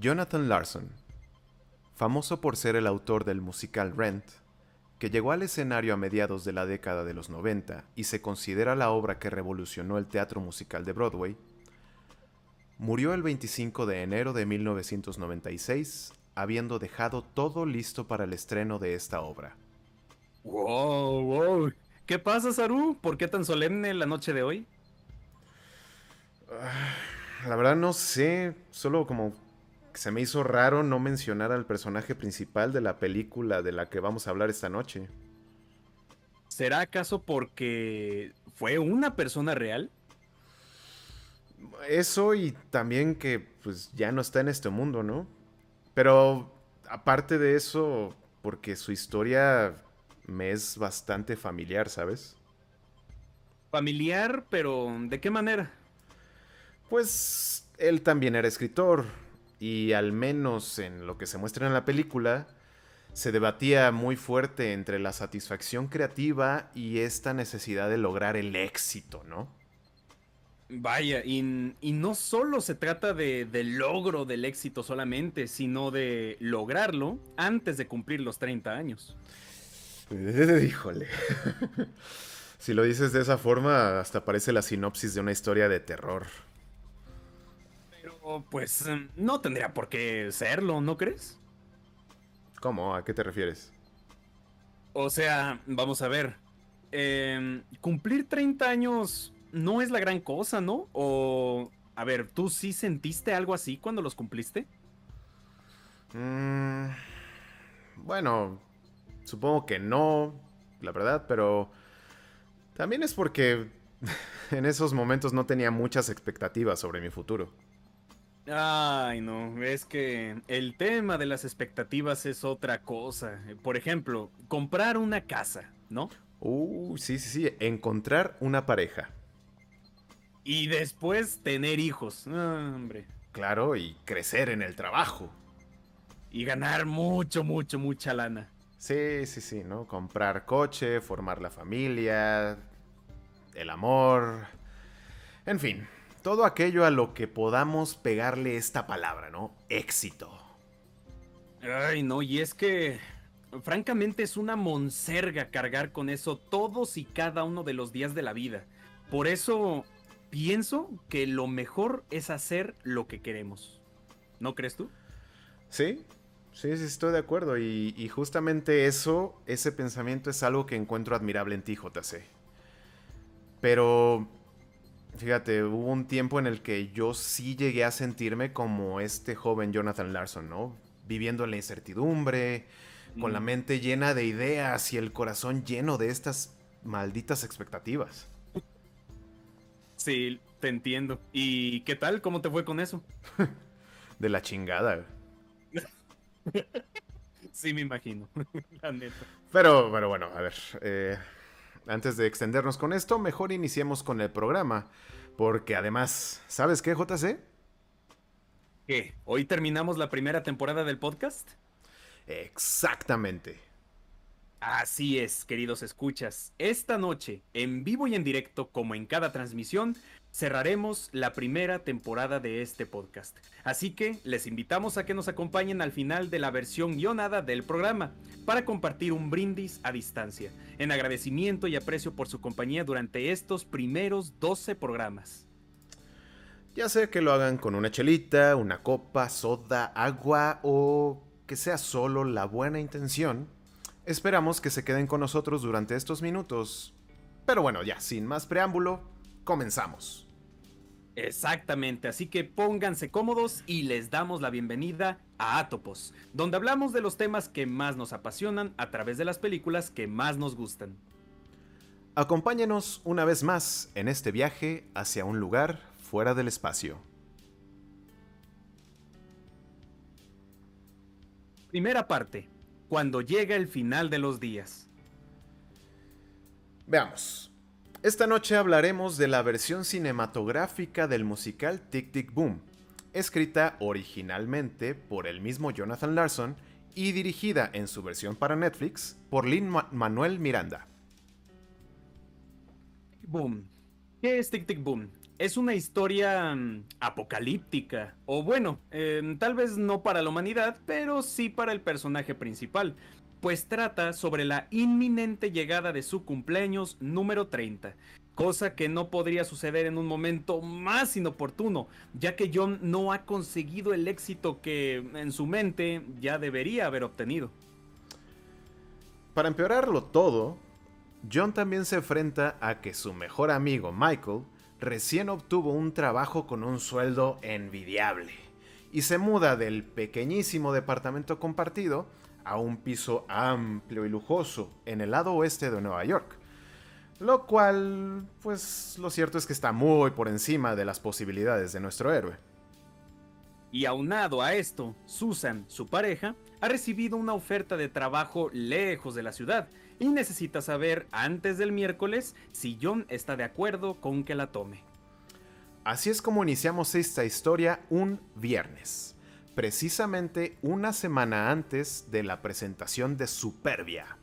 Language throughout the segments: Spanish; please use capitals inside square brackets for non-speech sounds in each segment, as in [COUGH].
Jonathan Larson, famoso por ser el autor del musical Rent, que llegó al escenario a mediados de la década de los 90 y se considera la obra que revolucionó el teatro musical de Broadway, murió el 25 de enero de 1996, habiendo dejado todo listo para el estreno de esta obra. Wow, wow. ¿Qué pasa, Saru? ¿Por qué tan solemne la noche de hoy? Ah, la verdad no sé, solo como se me hizo raro no mencionar al personaje principal de la película de la que vamos a hablar esta noche. ¿Será acaso porque fue una persona real? Eso y también que pues ya no está en este mundo, ¿no? Pero aparte de eso, porque su historia me es bastante familiar, ¿sabes? Familiar, pero ¿de qué manera? Pues él también era escritor y al menos en lo que se muestra en la película, se debatía muy fuerte entre la satisfacción creativa y esta necesidad de lograr el éxito, ¿no? Vaya, y, no solo se trata de, del logro del éxito solamente, sino de lograrlo antes de cumplir los 30 años. [LAUGHS] Híjole. [LAUGHS] si lo dices de esa forma, hasta parece la sinopsis de una historia de terror pues em, no tendría por qué serlo, ¿no crees? ¿Cómo? ¿A qué te refieres? O sea, vamos a ver. Em, cumplir 30 años no es la gran cosa, ¿no? O, a ver, ¿tú sí sentiste algo así cuando los cumpliste? Mm, bueno, supongo que no, la verdad, pero también es porque [LAUGHS] en esos momentos no tenía muchas expectativas sobre mi futuro. Ay, no, es que el tema de las expectativas es otra cosa. Por ejemplo, comprar una casa, ¿no? Uh, sí, sí, sí, encontrar una pareja. Y después tener hijos, hombre. Claro, y crecer en el trabajo. Y ganar mucho, mucho, mucha lana. Sí, sí, sí, ¿no? Comprar coche, formar la familia, el amor. En fin, todo aquello a lo que podamos pegarle esta palabra, ¿no? Éxito. Ay, no, y es que francamente es una monserga cargar con eso todos y cada uno de los días de la vida. Por eso pienso que lo mejor es hacer lo que queremos. ¿No crees tú? Sí, sí, sí, estoy de acuerdo. Y, y justamente eso, ese pensamiento es algo que encuentro admirable en ti, JC. Pero Fíjate, hubo un tiempo en el que yo sí llegué a sentirme como este joven Jonathan Larson, ¿no? Viviendo en la incertidumbre, con la mente llena de ideas y el corazón lleno de estas malditas expectativas. Sí, te entiendo. ¿Y qué tal? ¿Cómo te fue con eso? [LAUGHS] de la chingada. [LAUGHS] sí, me imagino. [LAUGHS] Pero, pero bueno, a ver. Eh, antes de extendernos con esto, mejor iniciemos con el programa. Porque además, ¿sabes qué, JC? ¿Qué? ¿Hoy terminamos la primera temporada del podcast? Exactamente. Así es, queridos escuchas. Esta noche, en vivo y en directo, como en cada transmisión, cerraremos la primera temporada de este podcast. Así que les invitamos a que nos acompañen al final de la versión guionada del programa para compartir un brindis a distancia, en agradecimiento y aprecio por su compañía durante estos primeros 12 programas. Ya sea que lo hagan con una chelita, una copa, soda, agua o que sea solo la buena intención, esperamos que se queden con nosotros durante estos minutos. Pero bueno, ya, sin más preámbulo, comenzamos. Exactamente, así que pónganse cómodos y les damos la bienvenida a Atopos, donde hablamos de los temas que más nos apasionan a través de las películas que más nos gustan. Acompáñenos una vez más en este viaje hacia un lugar fuera del espacio. Primera parte, cuando llega el final de los días. Veamos. Esta noche hablaremos de la versión cinematográfica del musical Tic Tic Boom, escrita originalmente por el mismo Jonathan Larson y dirigida en su versión para Netflix por Lin Manuel Miranda. Boom. ¿Qué es Tic Tic Boom? Es una historia mm, apocalíptica, o bueno, em, tal vez no para la humanidad, pero sí para el personaje principal, pues trata sobre la inminente llegada de su cumpleaños número 30, cosa que no podría suceder en un momento más inoportuno, ya que John no ha conseguido el éxito que en su mente ya debería haber obtenido. Para empeorarlo todo, John también se enfrenta a que su mejor amigo Michael recién obtuvo un trabajo con un sueldo envidiable y se muda del pequeñísimo departamento compartido a un piso amplio y lujoso en el lado oeste de Nueva York. Lo cual, pues lo cierto es que está muy por encima de las posibilidades de nuestro héroe. Y aunado a esto, Susan, su pareja, ha recibido una oferta de trabajo lejos de la ciudad y necesita saber antes del miércoles si John está de acuerdo con que la tome. Así es como iniciamos esta historia un viernes, precisamente una semana antes de la presentación de Superbia,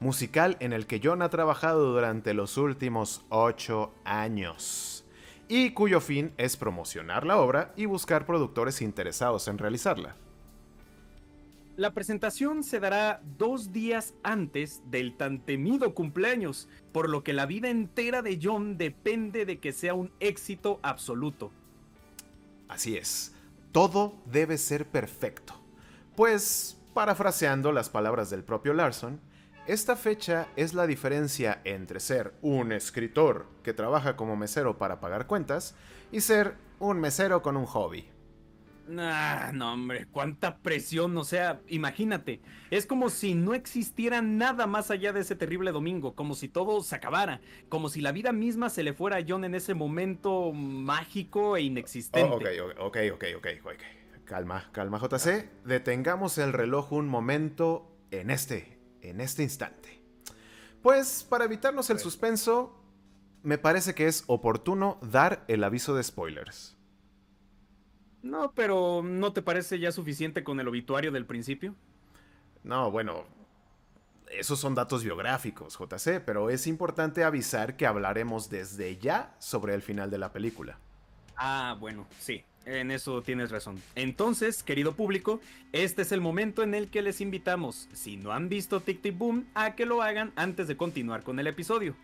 musical en el que John ha trabajado durante los últimos ocho años, y cuyo fin es promocionar la obra y buscar productores interesados en realizarla. La presentación se dará dos días antes del tan temido cumpleaños, por lo que la vida entera de John depende de que sea un éxito absoluto. Así es, todo debe ser perfecto. Pues, parafraseando las palabras del propio Larson, esta fecha es la diferencia entre ser un escritor que trabaja como mesero para pagar cuentas y ser un mesero con un hobby. Ah, no, hombre, cuánta presión, o sea, imagínate, es como si no existiera nada más allá de ese terrible domingo, como si todo se acabara, como si la vida misma se le fuera a John en ese momento mágico e inexistente. Oh, ok, ok, ok, ok, Calma, calma, JC, detengamos el reloj un momento en este, en este instante. Pues, para evitarnos el suspenso, me parece que es oportuno dar el aviso de spoilers. No, pero ¿no te parece ya suficiente con el obituario del principio? No, bueno, esos son datos biográficos, JC, pero es importante avisar que hablaremos desde ya sobre el final de la película. Ah, bueno, sí, en eso tienes razón. Entonces, querido público, este es el momento en el que les invitamos, si no han visto Tic Tic Boom, a que lo hagan antes de continuar con el episodio.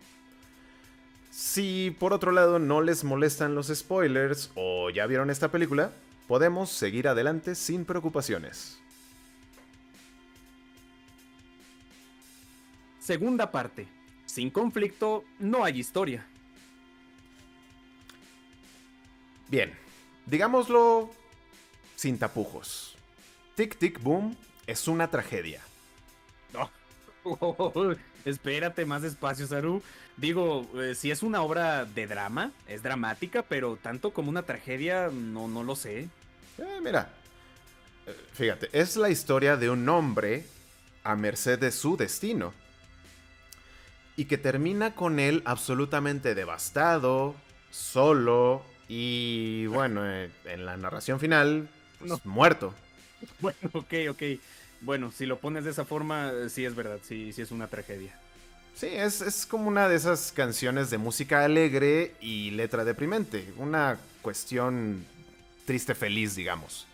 Si por otro lado no les molestan los spoilers o ya vieron esta película, podemos seguir adelante sin preocupaciones. Segunda parte. Sin conflicto no hay historia. Bien, digámoslo sin tapujos. Tic Tic Boom es una tragedia. No. [LAUGHS] espérate más despacio, Saru. Digo, eh, si es una obra de drama, es dramática, pero tanto como una tragedia, no, no lo sé. Eh, mira, eh, fíjate, es la historia de un hombre a merced de su destino. Y que termina con él absolutamente devastado, solo y bueno, en la narración final, pues, muerto. [LAUGHS] Bueno, ok, ok. Bueno, si lo pones de esa forma, sí es verdad, sí, sí es una tragedia. Sí, es, es, como una de esas canciones de música alegre y letra deprimente. Una cuestión triste feliz, digamos.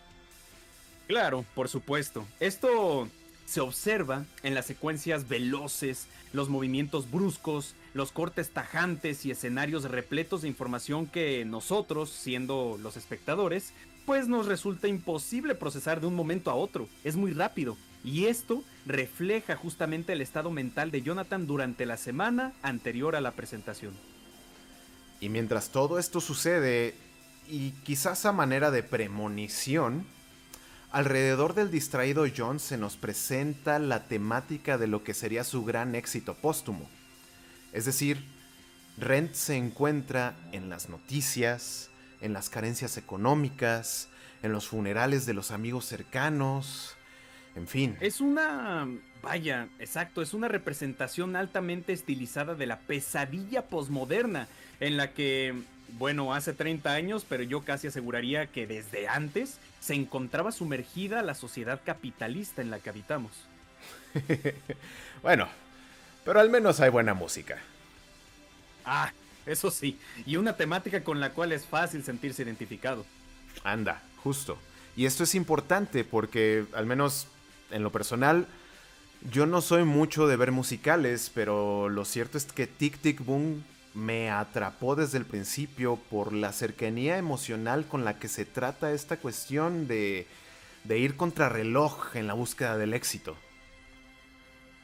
Claro, por supuesto. Esto se observa en las secuencias veloces, los movimientos bruscos, los cortes tajantes y escenarios repletos de información que nosotros, siendo los espectadores, pues nos resulta imposible procesar de un momento a otro. Es muy rápido. Y esto refleja justamente el estado mental de Jonathan durante la semana anterior a la presentación. Y mientras todo esto sucede, y quizás a manera de premonición, alrededor del distraído John se nos presenta la temática de lo que sería su gran éxito póstumo. Es decir, Rent se encuentra en las noticias, en las carencias económicas, en los funerales de los amigos cercanos, en fin. Es una... Vaya, exacto, es una representación altamente estilizada de la pesadilla posmoderna, en la que, bueno, hace 30 años, pero yo casi aseguraría que desde antes se encontraba sumergida la sociedad capitalista en la que habitamos. [LAUGHS] bueno, pero al menos hay buena música. Ah, eso sí, y una temática con la cual es fácil sentirse identificado. Anda, justo. Y esto es importante porque, al menos en lo personal, yo no soy mucho de ver musicales, pero lo cierto es que Tic Tic Boom me atrapó desde el principio por la cercanía emocional con la que se trata esta cuestión de, ir contra reloj en la búsqueda del éxito.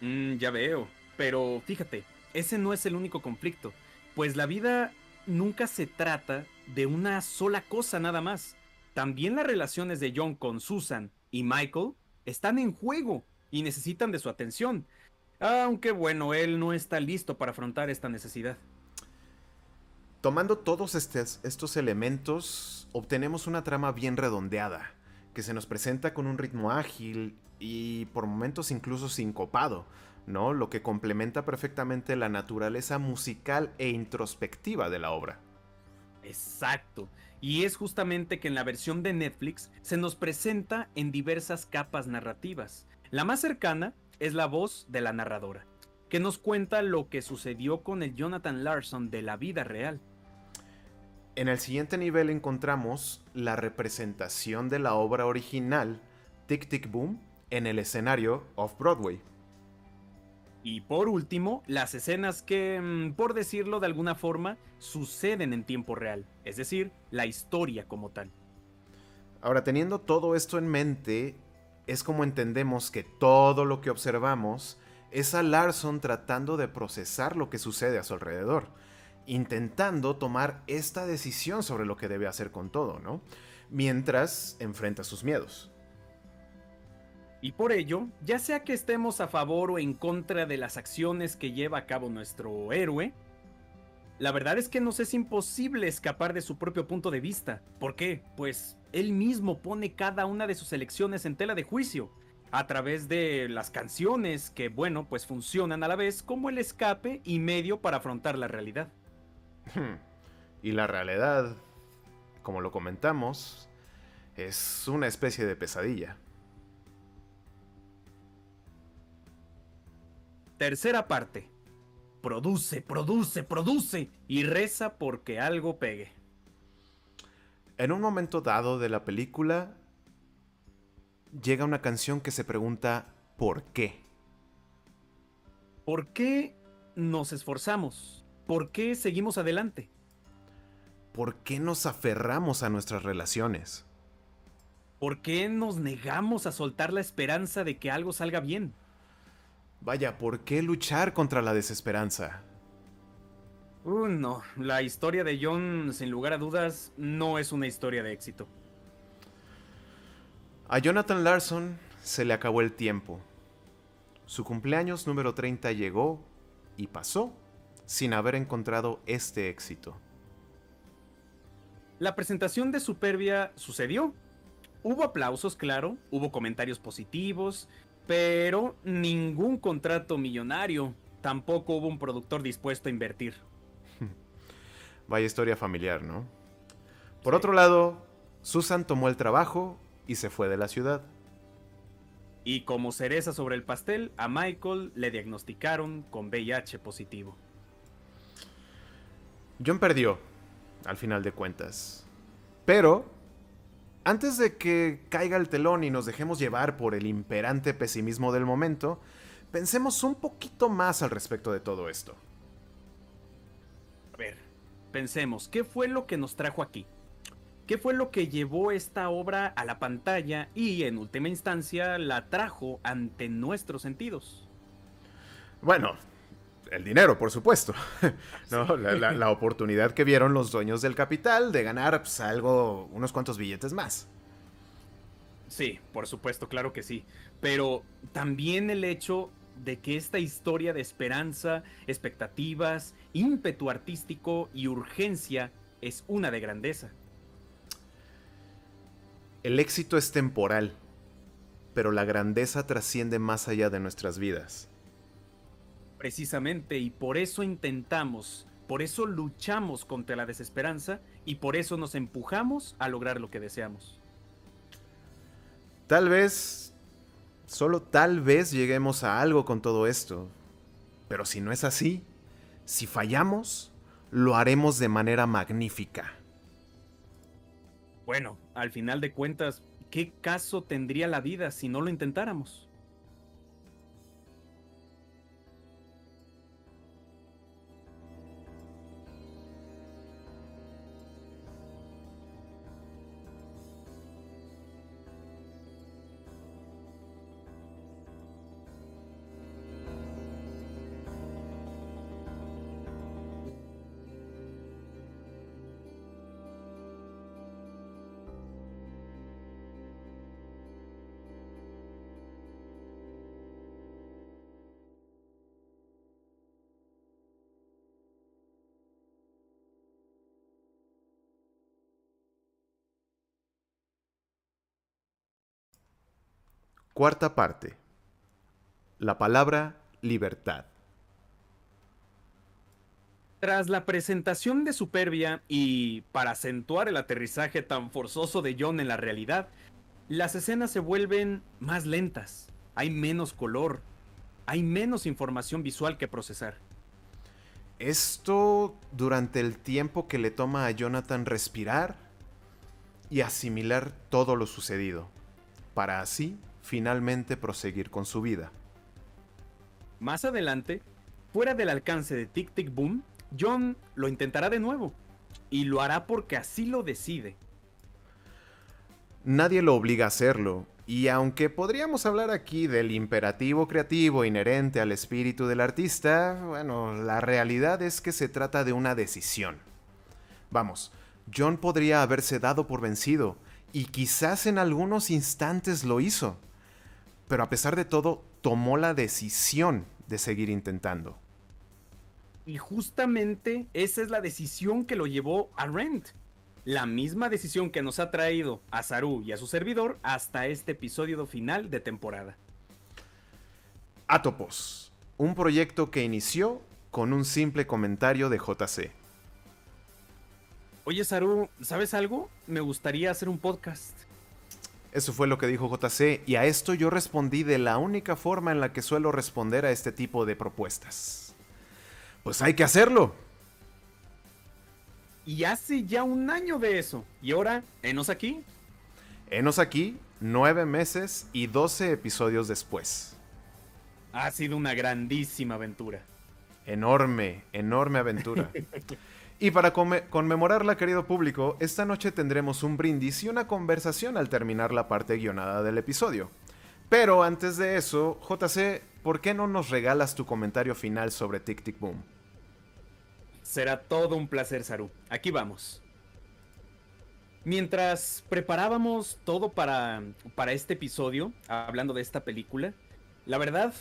Mm, ya veo, pero fíjate, ese no es el único conflicto, pues la vida nunca se trata de una sola cosa nada más. También las relaciones de John con Susan y Michael están en juego y necesitan de su atención. Aunque bueno, él no está listo para afrontar esta necesidad. Tomando todos estos elementos, obtenemos una trama bien redondeada, que se nos presenta con un ritmo ágil y por momentos incluso sincopado, ¿no? Lo que complementa perfectamente la naturaleza musical e introspectiva de la obra. Exacto. Y es justamente que en la versión de Netflix se nos presenta en diversas capas narrativas. La más cercana es la voz de la narradora, que nos cuenta lo que sucedió con el Jonathan Larson de la vida real. En el siguiente nivel encontramos la representación de la obra original Tic Tic Boom en el escenario Off-Broadway. Y por último, las escenas que, mm, por decirlo de alguna forma, suceden en tiempo real, es decir, la historia como tal. Ahora, teniendo todo esto en mente, es como entendemos que todo lo que observamos es a Larson tratando de procesar lo que sucede a su alrededor, intentando tomar esta decisión sobre lo que debe hacer con todo, ¿no? Mientras enfrenta sus miedos. Y por ello, ya sea que estemos a favor o en contra de las acciones que lleva a cabo nuestro héroe, la verdad es que nos es imposible escapar de su propio punto de vista. ¿Por qué? Pues él mismo pone cada una de sus elecciones en tela de juicio, a través de las canciones que, bueno, pues funcionan a la vez como el escape y medio para afrontar la realidad. Hmm. Y la realidad, como lo comentamos, es una especie de pesadilla. Tercera parte. Produce, produce, produce y reza porque algo pegue. En un momento dado de la película, llega una canción que se pregunta ¿por qué? ¿Por qué nos esforzamos? ¿Por qué seguimos adelante? ¿Por qué nos aferramos a nuestras relaciones? ¿Por qué nos negamos a soltar la esperanza de que algo salga bien? Vaya, ¿por qué luchar contra la desesperanza? Uh, no, la historia de John, sin lugar a dudas, no es una historia de éxito. A Jonathan Larson se le acabó el tiempo. Su cumpleaños número 30 llegó y pasó sin haber encontrado este éxito. La presentación de Superbia sucedió. Hubo aplausos, claro, hubo comentarios positivos, pero ningún contrato millonario. Tampoco hubo un productor dispuesto a invertir. [LAUGHS] Vaya historia familiar, ¿no? Por otro lado, Susan tomó el trabajo y se fue de la ciudad. Y como cereza sobre el pastel, a Michael le diagnosticaron con VIH positivo. John perdió, al final de cuentas. Pero antes de que caiga el telón y nos dejemos llevar por el imperante pesimismo del momento, pensemos un poquito más al respecto de todo esto. A ver, pensemos, ¿qué fue lo que nos trajo aquí? ¿Qué fue lo que llevó esta obra a la pantalla y en última instancia la trajo ante nuestros sentidos? Bueno, el dinero, por supuesto. [LAUGHS] ¿no? La, oportunidad que vieron los dueños del capital de ganar pues, algo, unos cuantos billetes más. Sí, por supuesto, claro que sí. Pero también el hecho de que esta historia de esperanza, expectativas, ímpetu artístico y urgencia es una de grandeza. El éxito es temporal, pero la grandeza trasciende más allá de nuestras vidas. Precisamente, y por eso intentamos, por eso luchamos contra la desesperanza y por eso nos empujamos a lograr lo que deseamos. Tal vez, solo tal vez lleguemos a algo con todo esto. Pero si no es así, si fallamos, lo haremos de manera magnífica. Bueno, al final de cuentas, ¿qué caso tendría la vida si no lo intentáramos? Cuarta parte. La palabra libertad. Tras la presentación de Superbia y para acentuar el aterrizaje tan forzoso de John en la realidad, las escenas se vuelven más lentas, hay menos color, hay menos información visual que procesar. Esto durante el tiempo que le toma a Jonathan respirar y asimilar todo lo sucedido, para así finalmente proseguir con su vida. Más adelante, fuera del alcance de Tic Tic Boom, John lo intentará de nuevo. Y lo hará porque así lo decide. Nadie lo obliga a hacerlo, y aunque podríamos hablar aquí del imperativo creativo inherente al espíritu del artista, bueno, la realidad es que se trata de una decisión. Vamos, John podría haberse dado por vencido, y quizás en algunos instantes lo hizo pero a pesar de todo tomó la decisión de seguir intentando. Y justamente esa es la decisión que lo llevó a Rent. La misma decisión que nos ha traído a Saru y a su servidor hasta este episodio final de temporada. Atopos, un proyecto que inició con un simple comentario de JC. Oye Saru, ¿sabes algo? Me gustaría hacer un podcast. Eso fue lo que dijo JC y a esto yo respondí de la única forma en la que suelo responder a este tipo de propuestas. Pues hay que hacerlo. Y hace ya un año de eso. Y ahora, enos aquí. Enos aquí, nueve meses y doce episodios después. Ha sido una grandísima aventura. Enorme, enorme aventura. [LAUGHS] Y para conmemorarla, querido público, esta noche tendremos un brindis y una conversación al terminar la parte guionada del episodio. Pero antes de eso, JC, ¿por qué no nos regalas tu comentario final sobre Tic Tic Boom? Será todo un placer, Saru. Aquí vamos. Mientras preparábamos todo para, para este episodio, hablando de esta película, la verdad,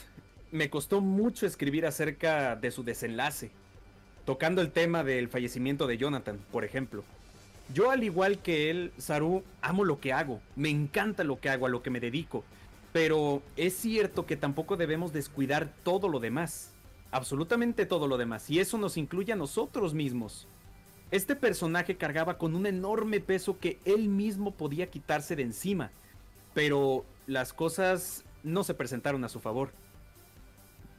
me costó mucho escribir acerca de su desenlace tocando el tema del fallecimiento de Jonathan, por ejemplo. Yo al igual que él, Saru, amo lo que hago, me encanta lo que hago, a lo que me dedico, pero es cierto que tampoco debemos descuidar todo lo demás, absolutamente todo lo demás, y eso nos incluye a nosotros mismos. Este personaje cargaba con un enorme peso que él mismo podía quitarse de encima, pero las cosas no se presentaron a su favor.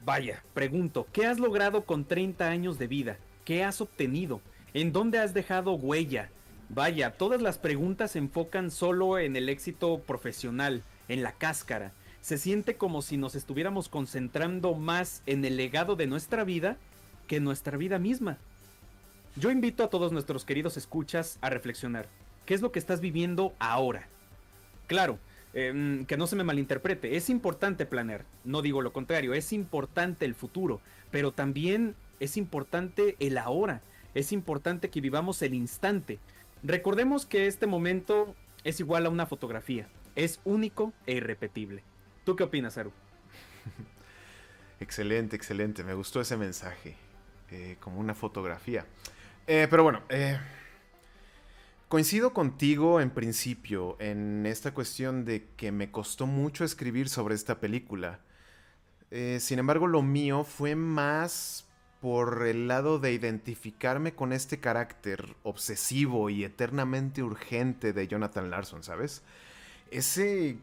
Vaya, pregunto, ¿qué has logrado con 30 años de vida? ¿Qué has obtenido? ¿En dónde has dejado huella? Vaya, todas las preguntas se enfocan solo en el éxito profesional, en la cáscara. Se siente como si nos estuviéramos concentrando más en el legado de nuestra vida que en nuestra vida misma. Yo invito a todos nuestros queridos escuchas a reflexionar. ¿Qué es lo que estás viviendo ahora? Claro, Em, que no se me malinterprete, es importante planear, no digo lo contrario, es importante el futuro, pero también es importante el ahora, es importante que vivamos el instante. Recordemos que este momento es igual a una fotografía, es único e irrepetible. ¿Tú qué opinas, Aru? [LAUGHS] excelente, excelente, me gustó ese mensaje, eh, como una fotografía. Eh, pero bueno, eh, Coincido contigo en principio en esta cuestión de que me costó mucho escribir sobre esta película. Eh, sin embargo, lo mío fue más por el lado de identificarme con este carácter obsesivo y eternamente urgente de Jonathan Larson, ¿sabes? Ese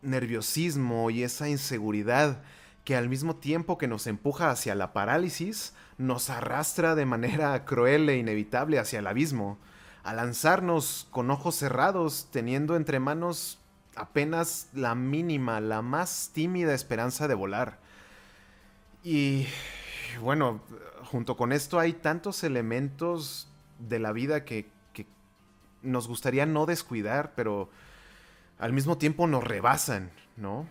nerviosismo y esa inseguridad que al mismo tiempo que nos empuja hacia la parálisis, nos arrastra de manera cruel e inevitable hacia el abismo, a lanzarnos con ojos cerrados, teniendo entre manos apenas la mínima, la más tímida esperanza de volar. Y bueno, junto con esto hay tantos elementos de la vida que, nos gustaría no descuidar, pero al mismo tiempo nos rebasan, ¿no?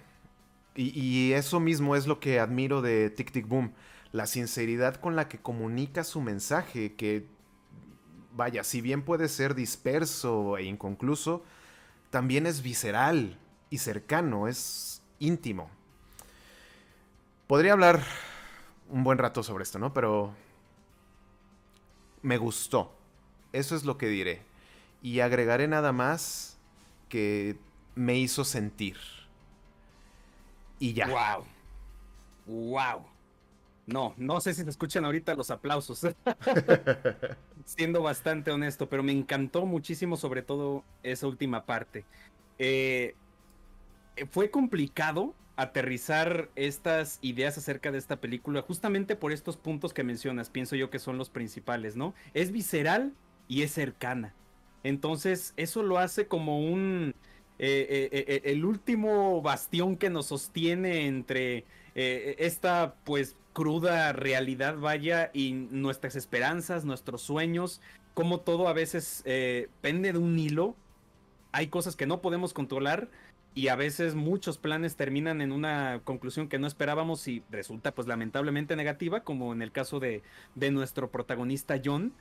Y, eso mismo es lo que admiro de Tic Tic Boom, la sinceridad con la que comunica su mensaje, que, vaya, si bien puede ser disperso e inconcluso, también es visceral y cercano, es íntimo. Podría hablar un buen rato sobre esto, ¿no? Pero me gustó. Eso es lo que diré. Y agregaré nada más que me hizo sentir. Y ya. ¡Wow! ¡Wow! No, no sé si te escuchan ahorita los aplausos. [LAUGHS] Siendo bastante honesto, pero me encantó muchísimo, sobre todo esa última parte. Eh, fue complicado aterrizar estas ideas acerca de esta película justamente por estos puntos que mencionas, pienso yo que son los principales, ¿no? Es visceral y es cercana. Entonces, eso lo hace como un... Eh, eh, eh, el último bastión que nos sostiene entre esta pues cruda realidad vaya y nuestras esperanzas, nuestros sueños, como todo a veces pende de un hilo. Hay cosas que no podemos controlar, y a veces muchos planes terminan en una conclusión que no esperábamos y resulta pues lamentablemente negativa, como en el caso de, de nuestro protagonista John.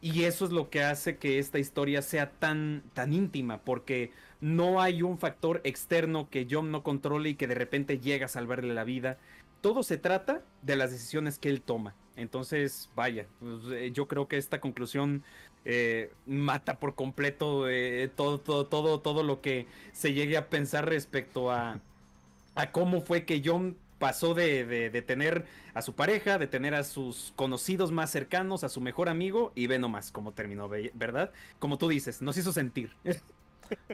Y eso es lo que hace que esta historia sea tan, tan íntima, porque no hay un factor externo que John no controle y que de repente llega a salvarle la vida. Todo se trata de las decisiones que él toma. Entonces, vaya, pues, eh, yo creo que esta conclusión eh, mata por completo eh, todo, todo, todo, todo lo que se llegue a pensar respecto a, a cómo fue que John pasó de, de, tener a su pareja, de tener a sus conocidos más cercanos, a su mejor amigo, y ve nomás cómo terminó, ¿verdad? Como tú dices, nos hizo sentir. [LAUGHS]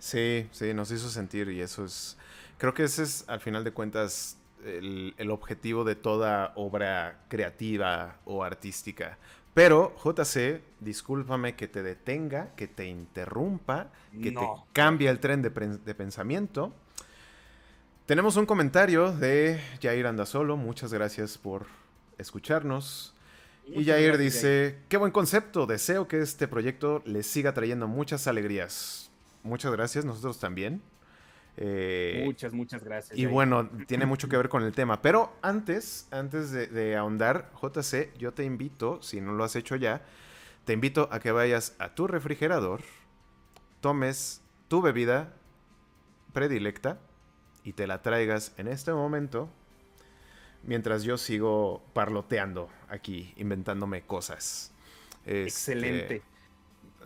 Sí, sí, nos hizo sentir y eso es, creo que ese es al final de cuentas el, el objetivo de toda obra creativa o artística. Pero, JC, discúlpame que te detenga, que te interrumpa, que te cambie el tren de, pensamiento. Tenemos un comentario de Jair Andasolo. Muchas gracias por escucharnos. y Jair dice, qué buen concepto. Deseo que este proyecto les siga trayendo muchas alegrías. Muchas gracias, nosotros también. Eh, muchas, muchas gracias. Y bueno, tiene mucho que [CLEARS THROAT] ver con el tema. Pero antes, antes de, ahondar, JC, yo te invito, si no lo has hecho ya, te invito a que vayas a tu refrigerador, tomes tu bebida predilecta y te la traigas en este momento mientras yo sigo parloteando aquí, inventándome cosas. Este, Excelente.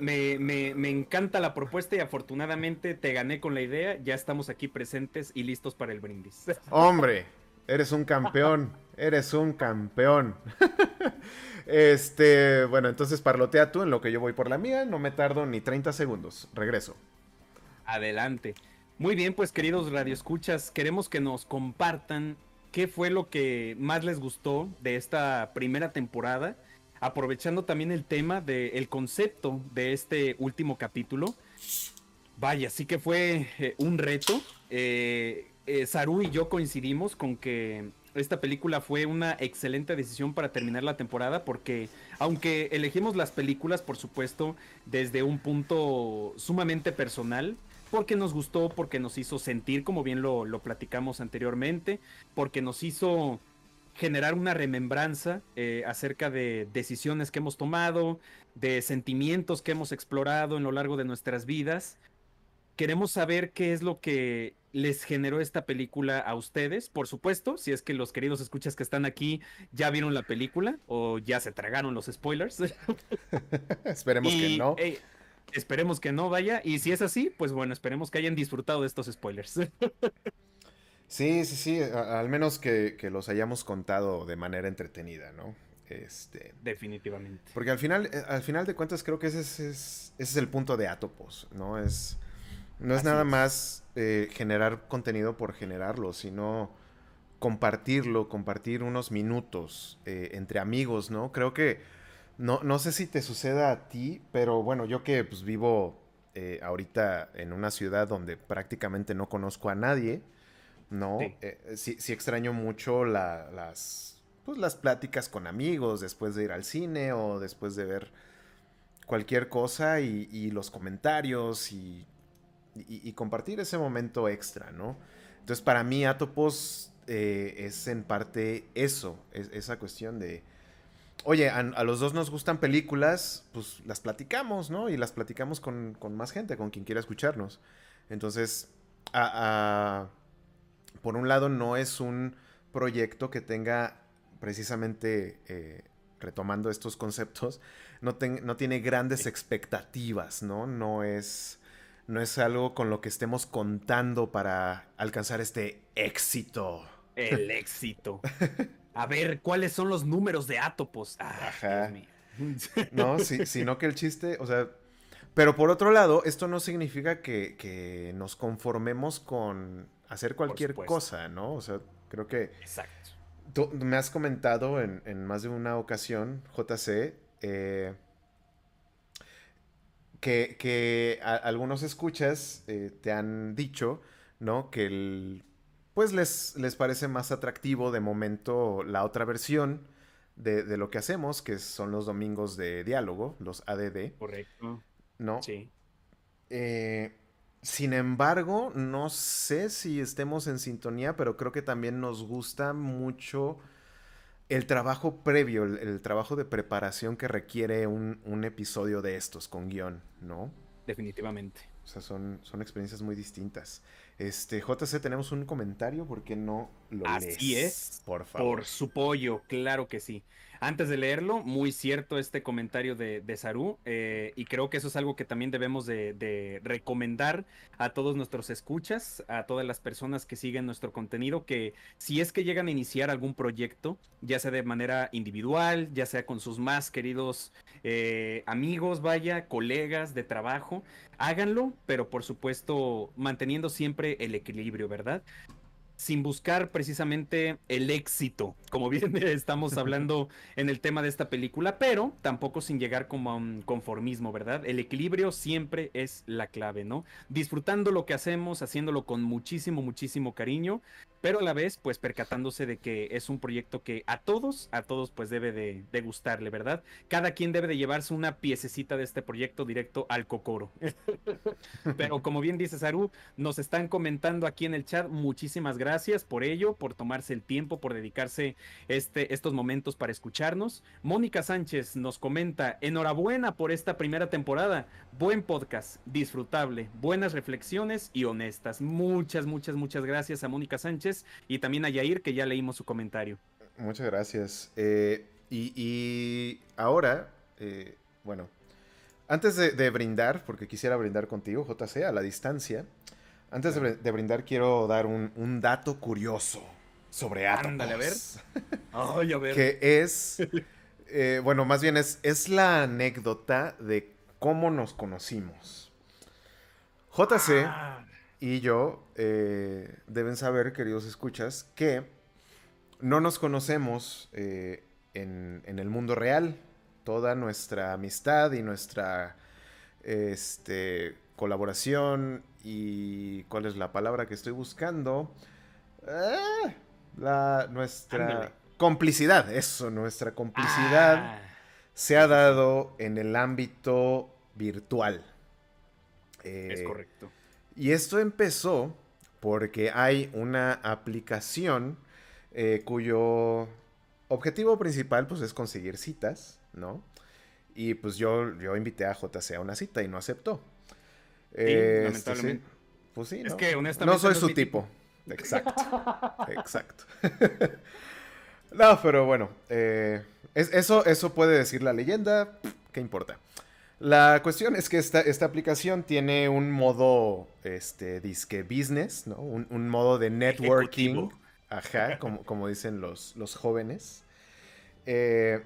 Me, me, me, encanta la propuesta y afortunadamente te gané con la idea. Ya estamos aquí presentes y listos para el brindis. [LAUGHS] Hombre, eres un campeón. Eres un campeón. [LAUGHS] este, bueno, entonces parlotea tú en lo que yo voy por la mía. No me tardo ni 30 segundos. Regreso. Adelante. Muy bien, pues queridos radioescuchas, queremos que nos compartan qué fue lo que más les gustó de esta primera temporada aprovechando también el tema del concepto de este último capítulo. Vaya, sí que fue eh, un reto. Eh, eh, Saru y yo coincidimos con que esta película fue una excelente decisión para terminar la temporada porque aunque elegimos las películas, por supuesto, desde un punto sumamente personal, porque nos gustó, porque nos hizo sentir, como bien lo, lo platicamos anteriormente, porque nos hizo generar una remembranza eh, acerca de decisiones que hemos tomado, de sentimientos que hemos explorado en lo largo de nuestras vidas. Queremos saber qué es lo que les generó esta película a ustedes, por supuesto, si es que los queridos escuchas que están aquí ya vieron la película o ya se tragaron los spoilers. [LAUGHS] esperemos que no. Eh, esperemos que no vaya, y si es así, pues bueno, esperemos que hayan disfrutado de estos spoilers. [LAUGHS] Sí, sí, sí, al menos que, los hayamos contado de manera entretenida, ¿no? Este, Definitivamente. Porque al final, eh, al final de cuentas creo que ese es, ese es el punto de Atopos, ¿no? Es, no es nada más eh, generar contenido por generarlo, sino compartirlo, compartir unos minutos eh, entre amigos, ¿no? Creo que, no, no sé si te suceda a ti, pero bueno, yo que pues, vivo eh, ahorita en una ciudad donde prácticamente no conozco a nadie, ¿no? Sí, sí, extraño mucho las, pues, las pláticas con amigos después de ir al cine o después de ver cualquier cosa y, los comentarios y, y, compartir ese momento extra, ¿no? Entonces para mí Atopos eh, es en parte eso, es, esa cuestión de, oye, a, los dos nos gustan películas, pues las platicamos, ¿no? Y las platicamos con, más gente, con quien quiera escucharnos. Entonces, por un lado no es un proyecto que tenga precisamente, eh, retomando estos conceptos, no, no tiene grandes expectativas, ¿no? No es no es algo con lo que estemos contando para alcanzar este éxito. El [LAUGHS] éxito. A ver, ¿cuáles son los números de Atopos? Ah, Ajá. no, [LAUGHS] sino que el chiste, o sea, pero por otro lado, esto no significa que, nos conformemos con hacer cualquier cosa, ¿no? O sea, creo que... Exacto. Tú me has comentado en, en más de una ocasión, JC, eh, que, algunos escuchas eh, te han dicho, ¿no? Que el, pues les, les parece más atractivo de momento la otra versión de, lo que hacemos, que son los domingos de diálogo, los ADD. Correcto. ¿No? Sí. Eh, sin embargo, no sé si estemos en sintonía, pero creo que también nos gusta mucho el trabajo previo, el, trabajo de preparación que requiere un, episodio de estos con guion, ¿no? Definitivamente. O sea, son, son experiencias muy distintas. Este, JC, tenemos un comentario, ¿por qué no lo Así es. Por favor. Por su pollo, claro que sí. Antes de leerlo, muy cierto este comentario de, de Saru, eh, y creo que eso es algo que también debemos de, recomendar a todos nuestros escuchas, a todas las personas que siguen nuestro contenido, que si es que llegan a iniciar algún proyecto, ya sea de manera individual, ya sea con sus más queridos eh, amigos, vaya, colegas de trabajo, háganlo, pero por supuesto manteniendo siempre el equilibrio, ¿verdad? Sin buscar precisamente el éxito, como bien [LAUGHS] estamos hablando en el tema de esta película, pero tampoco sin llegar como a un conformismo, ¿verdad? El equilibrio siempre es la clave, ¿no? Disfrutando lo que hacemos, haciéndolo con muchísimo, muchísimo cariño, pero a la vez, pues percatándose de que es un proyecto que a todos, a todos, pues debe de, gustarle, ¿verdad? Cada quien debe de llevarse una piececita de este proyecto directo al cocoro. [LAUGHS] pero como bien dice Saru, nos están comentando aquí en el chat, muchísimas gracias por ello, por tomarse el tiempo, por dedicarse este, estos momentos para escucharnos. Mónica Sánchez nos comenta, enhorabuena por esta primera temporada, buen podcast, disfrutable, buenas reflexiones y honestas. Muchas, muchas, muchas gracias a Mónica Sánchez y también a Yair, que ya leímos su comentario. Muchas gracias. Eh, y, ahora, eh, bueno, antes de, brindar, porque quisiera brindar contigo, JC, a la distancia, antes de, brindar quiero dar un, dato curioso sobre Atomos. Ándale, a ver. [LAUGHS] Ay, a ver. Que es, eh, bueno, más bien es, es la anécdota de cómo nos conocimos. JC ah y yo eh, deben saber, queridos escuchas, que no nos conocemos eh, en, el mundo real. Toda nuestra amistad y nuestra este, colaboración y cuál es la palabra que estoy buscando. Ah, la, nuestra complicidad, eso, nuestra complicidad ah. se ha dado en el ámbito virtual. es eh, correcto. Y esto empezó porque hay una aplicación eh, cuyo objetivo principal pues es conseguir citas, ¿no? Y pues yo, yo invité a JC a una cita y no aceptó. Sí, este, lamentablemente. Pues sí, es no. que honestamente no soy su tipo. Exacto. [LAUGHS] Exacto. [LAUGHS] no, pero bueno, eh, eso, eso puede decir la leyenda. ¿Qué importa? La cuestión es que esta, esta aplicación tiene un modo, este, disque business, ¿no? Un, modo de networking. Ajá, como, como dicen los, los jóvenes. Eh,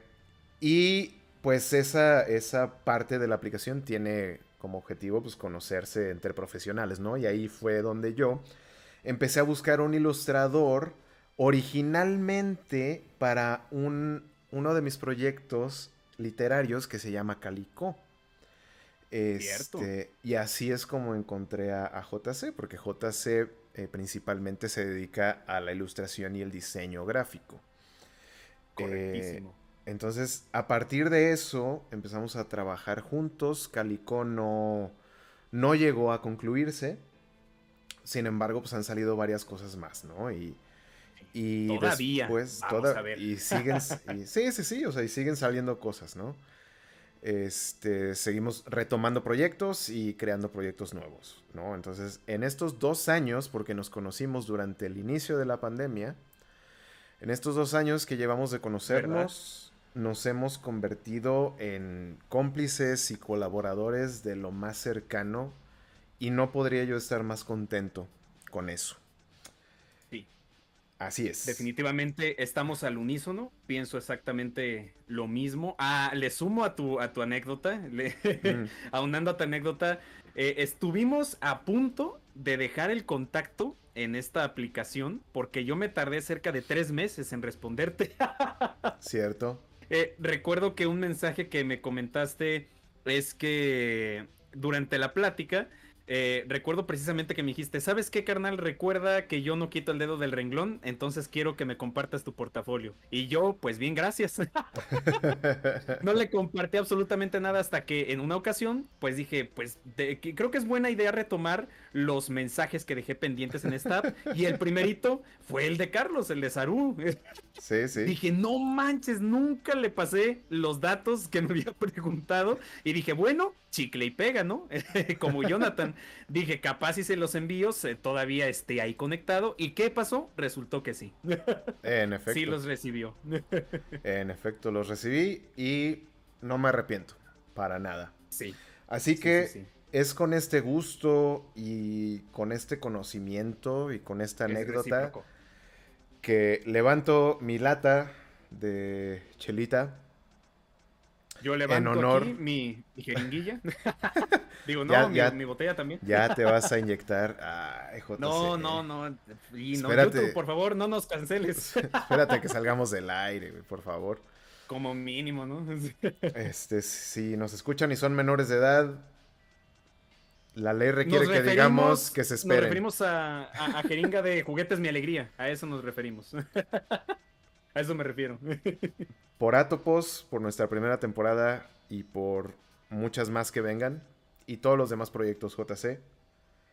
y pues esa, esa parte de la aplicación tiene como objetivo pues conocerse entre profesionales, ¿no? Y ahí fue donde yo empecé a buscar un ilustrador originalmente para un, uno de mis proyectos literarios que se llama Calicó. Este, y así es como encontré a, JC, porque JC eh, principalmente se dedica a la ilustración y el diseño gráfico. Correctísimo. Eh, entonces, a partir de eso, empezamos a trabajar juntos. Calicó no, no llegó a concluirse. Sin embargo, pues han salido varias cosas más, ¿no? Y, y Todavía. Después, Y siguen. [LAUGHS] sí, sí, sí. O sea, y siguen saliendo cosas, ¿no? Este, seguimos retomando proyectos y creando proyectos nuevos, ¿no? Entonces, en estos dos años, porque nos conocimos durante el inicio de la pandemia, en estos dos años que llevamos de conocernos, nos hemos convertido en cómplices y colaboradores de lo más cercano y no podría yo estar más contento con eso. Así es. Definitivamente estamos al unísono. Pienso exactamente lo mismo. Ah, le sumo a tu, a tu anécdota. [LAUGHS] Mm. aunando a tu anécdota. Eh, estuvimos a punto de dejar el contacto en esta aplicación porque yo me tardé cerca de tres meses en responderte. [LAUGHS] Cierto. Eh, recuerdo que un mensaje que me comentaste es que durante la plática eh, recuerdo precisamente que me dijiste, ¿sabes qué, carnal? Recuerda que yo no quito el dedo del renglón, entonces quiero que me compartas tu portafolio. Y yo, pues bien, gracias. [LAUGHS] no le compartí absolutamente nada hasta que en una ocasión, pues dije, pues creo que es buena idea retomar los mensajes que dejé pendientes en esta app. y el primerito fue el de Carlos, el de Saru. Sí, sí. Dije, no manches, nunca le pasé los datos que me había preguntado. Y dije, bueno, chicle y pega, ¿no? [LAUGHS] Como Jonathan. Dije, capaz si se los envío, todavía esté ahí conectado. ¿Y qué pasó? Resultó que sí. En efecto. Sí los recibió. En efecto, los recibí y no me arrepiento. Para nada. Sí. Así que es con este gusto y con este conocimiento y con esta anécdota que levanto mi lata de chelita yo levanto en honor... aquí mi, jeringuilla. [LAUGHS] Digo, no, mi, botella también. Ya te vas a [LAUGHS] inyectar. Ay, No, no, no. Y no, YouTube, por favor, no nos canceles. [LAUGHS] Espérate que salgamos del aire, por favor. Como mínimo, ¿no? este, si nos escuchan y son menores de edad, la ley requiere que digamos que se esperen. Nos referimos a, a jeringa de juguetes Mi Alegría. A eso nos referimos. [LAUGHS] A eso me refiero. [LAUGHS] por Atopos, por nuestra primera temporada y por muchas más que vengan. Y todos los demás proyectos JC.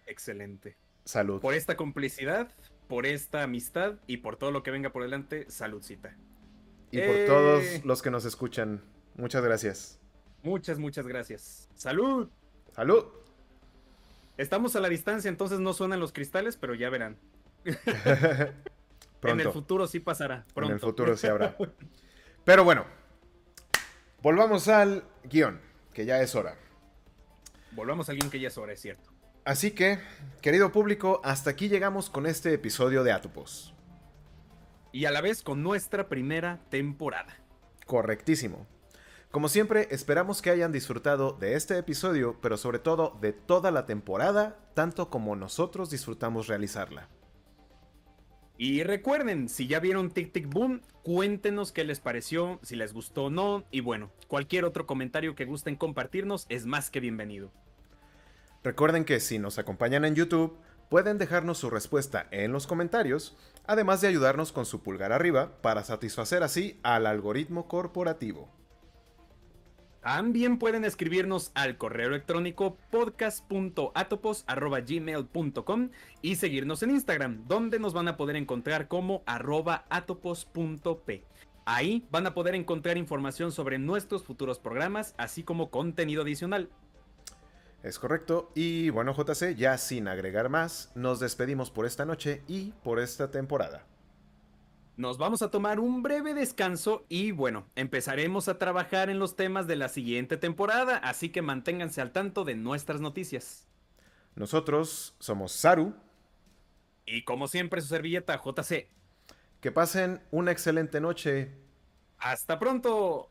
Excelente. Salud. Por esta complicidad, por esta amistad y por todo lo que venga por delante, saludcita. Y por todos eh. los que nos escuchan, muchas gracias. Muchas, muchas gracias. Salud. Salud. Estamos a la distancia, entonces no suenan los cristales, pero ya verán. [LAUGHS] En el futuro sí pasará. Pronto. En el futuro sí habrá. [LAUGHS] Pero bueno, volvamos al guion, que ya es hora. Volvamos al guion que ya es hora, es cierto. Así que, querido público, hasta aquí llegamos con este episodio de Atopos. Y a la vez con nuestra primera temporada. Correctísimo. Como siempre, esperamos que hayan disfrutado de este episodio, pero sobre todo de toda la temporada, tanto como nosotros disfrutamos realizarla. Y recuerden, si ya vieron Tic Tic Boom, cuéntenos qué les pareció, si les gustó o no. Y bueno, cualquier otro comentario que gusten compartirnos es más que bienvenido. Recuerden que si nos acompañan en YouTube, pueden dejarnos su respuesta en los comentarios, además de ayudarnos con su pulgar arriba para satisfacer así al algoritmo corporativo. También pueden escribirnos al correo electrónico podcast.atopos.gmail.com y seguirnos en Instagram, donde nos van a poder encontrar como atopos.p. Ahí van a poder encontrar información sobre nuestros futuros programas, así como contenido adicional. Es correcto. Y bueno, JC, ya sin agregar más, nos despedimos por esta noche y por esta temporada. Nos vamos a tomar un breve descanso y bueno, empezaremos a trabajar en los temas de la siguiente temporada, así que manténganse al tanto de nuestras noticias. Nosotros somos Saru. Y como siempre su servilleta JC. Que pasen una excelente noche. Hasta pronto.